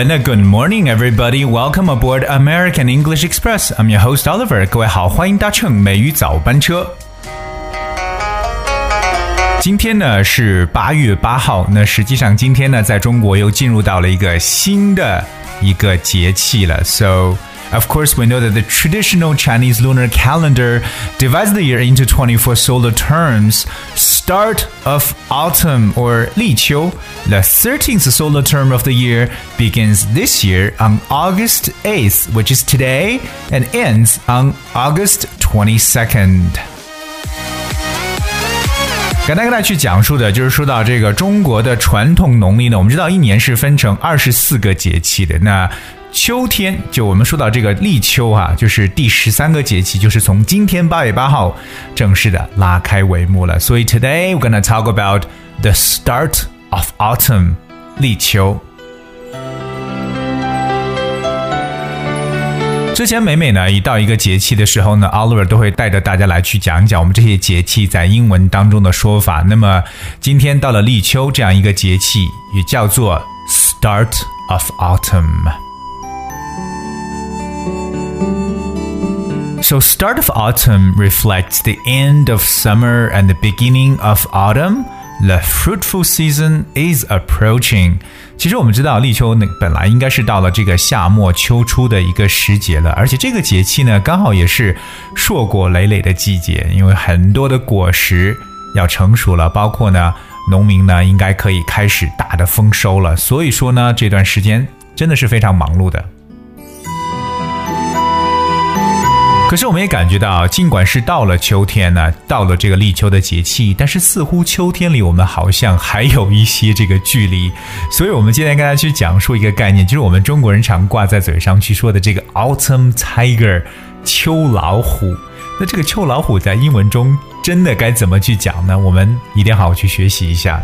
Hello and good morning, everybody. Welcome aboard American English Express. I'm your host Oliver. 各位好，欢迎搭乘美语早班车。今天呢是八月八号，那实际上今天呢，在中国又进入到了一个新的一个节气了。So of course, we know that the traditional Chinese lunar calendar divides the year into 24 solar terms. Start of autumn or Li Qiu, the 13th solar term of the year, begins this year on August 8th, which is today, and ends on August 22nd. 简单跟大家去讲述的就是说到这个中国的传统农历呢，我们知道一年是分成二十四个节气的。那秋天，就我们说到这个立秋啊，就是第十三个节气，就是从今天八月八号正式的拉开帷幕了。所以 today we're gonna talk about the start of autumn，立秋。之前每每呢，一到一个节气的时候呢，Oliver 都会带着大家来去讲讲我们这些节气在英文当中的说法。那么今天到了立秋这样一个节气，也叫做 start of autumn。So, start of autumn reflects the end of summer and the beginning of autumn. The fruitful season is approaching. 其实我们知道立秋那本来应该是到了这个夏末秋初的一个时节了，而且这个节气呢刚好也是硕果累累的季节，因为很多的果实要成熟了，包括呢农民呢应该可以开始大的丰收了。所以说呢这段时间真的是非常忙碌的。可是我们也感觉到，尽管是到了秋天呢，到了这个立秋的节气，但是似乎秋天离我们好像还有一些这个距离。所以，我们今天跟大家去讲述一个概念，就是我们中国人常挂在嘴上去说的这个 autumn tiger，秋老虎。那这个秋老虎在英文中真的该怎么去讲呢？我们一定好好去学习一下。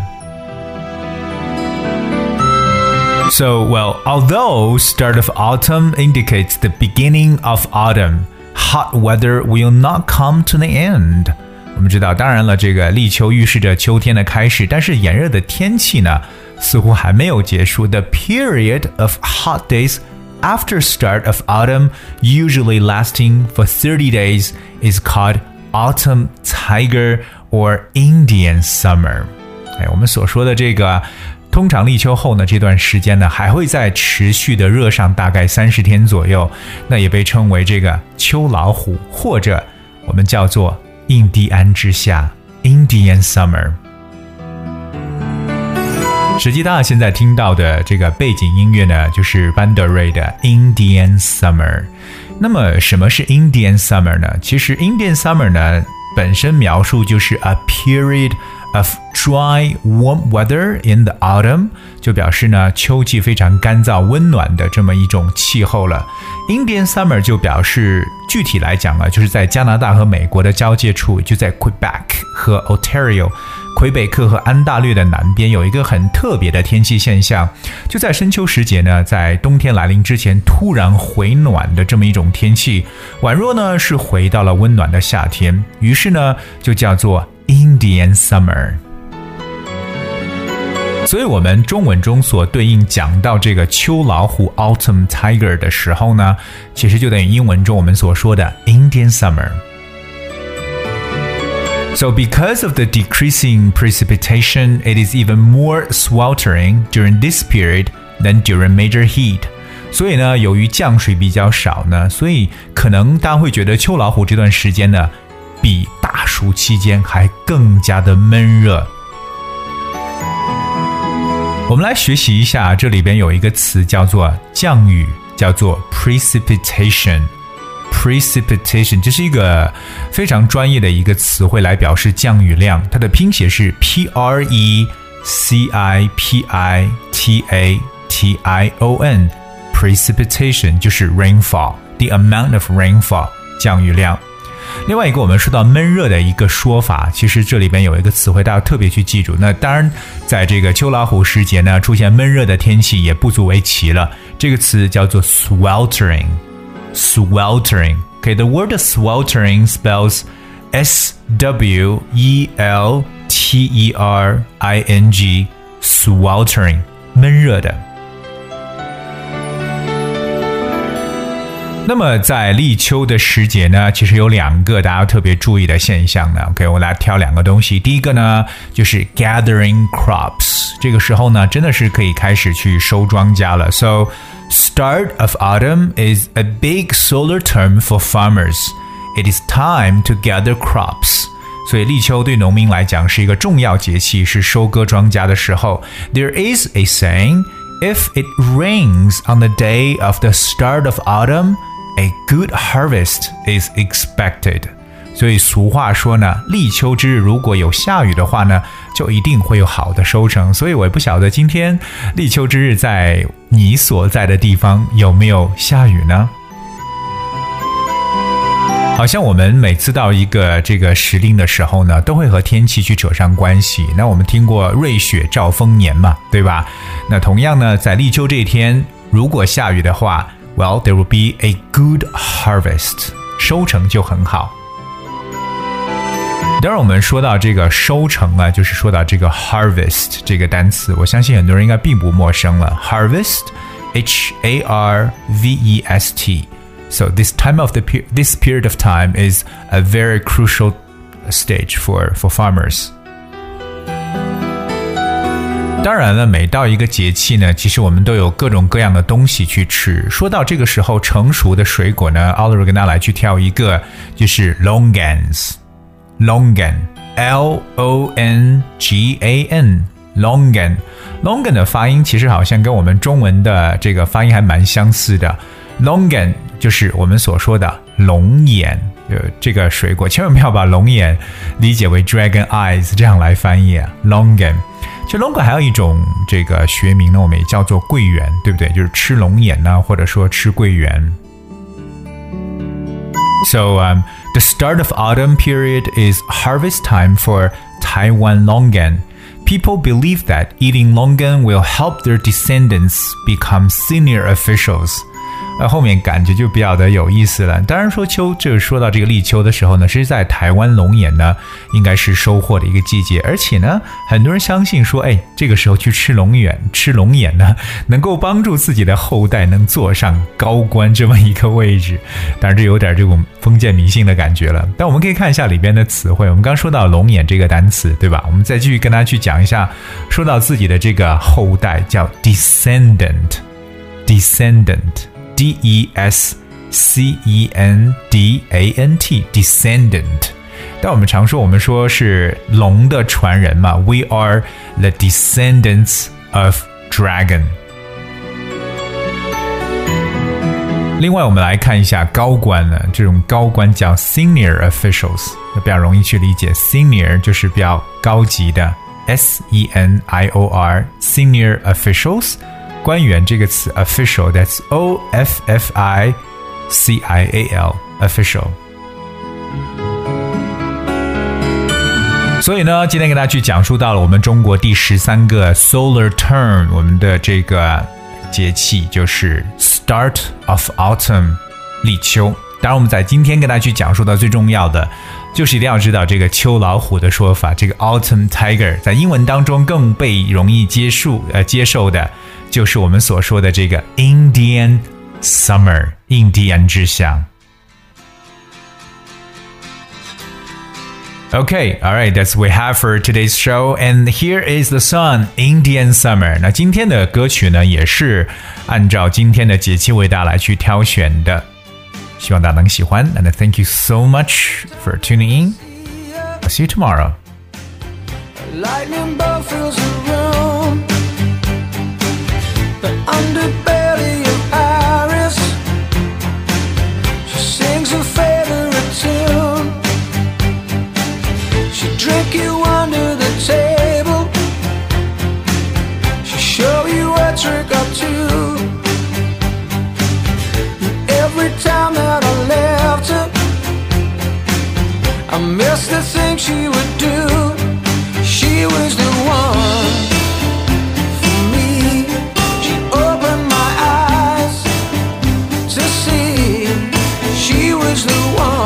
So, well, although start of autumn indicates the beginning of autumn. hot weather will not come to the end。我们知道，当然了，这个立秋预示着秋天的开始，但是炎热的天气呢，似乎还没有结束。The period of hot days after start of autumn, usually lasting for 30 days, is called autumn tiger or Indian summer。哎，我们所说的这个 通常立秋后呢，这段时间呢还会再持续的热上大概三十天左右，那也被称为这个秋老虎，或者我们叫做印第安之夏 （Indian Summer）。实际大家现在听到的这个背景音乐呢，就是班德瑞的《Indian Summer》。那么什么是 Indian Summer 呢？其实 Indian Summer 呢本身描述就是 a period。Of dry warm weather in the autumn，就表示呢秋季非常干燥温暖的这么一种气候了。Indian summer 就表示具体来讲啊，就是在加拿大和美国的交界处，就在 Quebec 和 Ontario。魁北克和安大略的南边有一个很特别的天气现象，就在深秋时节呢，在冬天来临之前突然回暖的这么一种天气，宛若呢是回到了温暖的夏天，于是呢就叫做。Indian summer，所以，我们中文中所对应讲到这个秋老虎 （autumn tiger） 的时候呢，其实就等于英文中我们所说的 Indian summer。So, because of the decreasing precipitation, it is even more sweltering during this period than during major heat. 所以呢，由于降水比较少呢，所以可能大家会觉得秋老虎这段时间呢，比 大暑期间还更加的闷热。我们来学习一下，这里边有一个词叫做降雨，叫做 precipitation。precipitation 这是一个非常专业的一个词汇来表示降雨量，它的拼写是 p r e c i p i t a t i o n。precipitation 就是 rainfall，the amount of rainfall 降雨量。另外一个，我们说到闷热的一个说法，其实这里边有一个词汇，大家特别去记住。那当然，在这个秋老虎时节呢，出现闷热的天气也不足为奇了。这个词叫做 sweltering。sweltering。OK，the word sweltering spells S W E L T E R I N G。sweltering，闷热的。那么在立秋的时节呢，其实有两个大家特别注意的现象呢。OK，我来挑两个东西。第一个呢，就是 gathering crops，这个时候呢，真的是可以开始去收庄稼了。So start of autumn is a big solar term for farmers. It is time to gather crops. 所以立秋对农民来讲是一个重要节气，是收割庄稼的时候。There is a saying. If it rains on the day of the start of autumn, a good harvest is expected。所以俗话说呢，立秋之日如果有下雨的话呢，就一定会有好的收成。所以我也不晓得今天立秋之日在你所在的地方有没有下雨呢？好像我们每次到一个这个时令的时候呢，都会和天气去扯上关系。那我们听过瑞雪兆丰年嘛，对吧？那同样呢，在立秋这一天，如果下雨的话 ，Well, there will be a good harvest，收成就很好。当然，我们说到这个收成啊，就是说到这个 harvest 这个单词，我相信很多人应该并不陌生了。Harvest，H A R V E S T。So this time of the this period of time is a very crucial stage for for farmers. 当然了，每到一个节气呢，其实我们都有各种各样的东西去吃。说到这个时候成熟的水果呢，Oliver 跟大家来去挑一个，就是 longan，longan，L O N G A N，longan，longan 的发音其实好像跟我们中文的这个发音还蛮相似的。longan 就是我们所说的龙眼，呃，这个水果千万不要把龙眼理解为 dragon eyes 这样来翻译啊，longan。其实龙眼还有一种这个学名呢，我们也叫做桂圆，对不对？就是吃龙眼呢，或者说吃桂圆。So um, the start of autumn period is harvest time for Taiwan longan. People believe that eating longan will help their descendants become senior officials. 那后面感觉就比较的有意思了。当然说秋，就是说到这个立秋的时候呢，是在台湾龙眼呢，应该是收获的一个季节。而且呢，很多人相信说，哎，这个时候去吃龙眼，吃龙眼呢，能够帮助自己的后代能坐上高官这么一个位置。当然，这有点这种封建迷信的感觉了。但我们可以看一下里边的词汇。我们刚说到龙眼这个单词，对吧？我们再继续跟大家去讲一下，说到自己的这个后代叫 descendant，descendant。D E S C E N D A N T descendant。但我们常说，我们说是龙的传人嘛，We are the descendants of dragon。另外，我们来看一下高官呢，这种高官叫 senior officials，比较容易去理解。senior 就是比较高级的，S E N I O R senior officials。 官员这个词 official，that's O F F I C I A L official。所以呢，今天给大家去讲述到了我们中国第十三个 solar term，我们的这个节气就是 start of autumn，立秋。 当然，我们在今天跟大家去讲述到最重要的，就是一定要知道这个秋老虎的说法，这个 autumn tiger，在英文当中更被容易接受呃接受的。就是我们所说的这个 Indian summer，印第安之乡。Okay, all right, that's we have for today's show. And here is the song Indian Summer. 那今天的歌曲呢，也是按照今天的节气为大家来去挑选的，希望大家能喜欢。And thank you so much for tuning in. I'll see you tomorrow. Before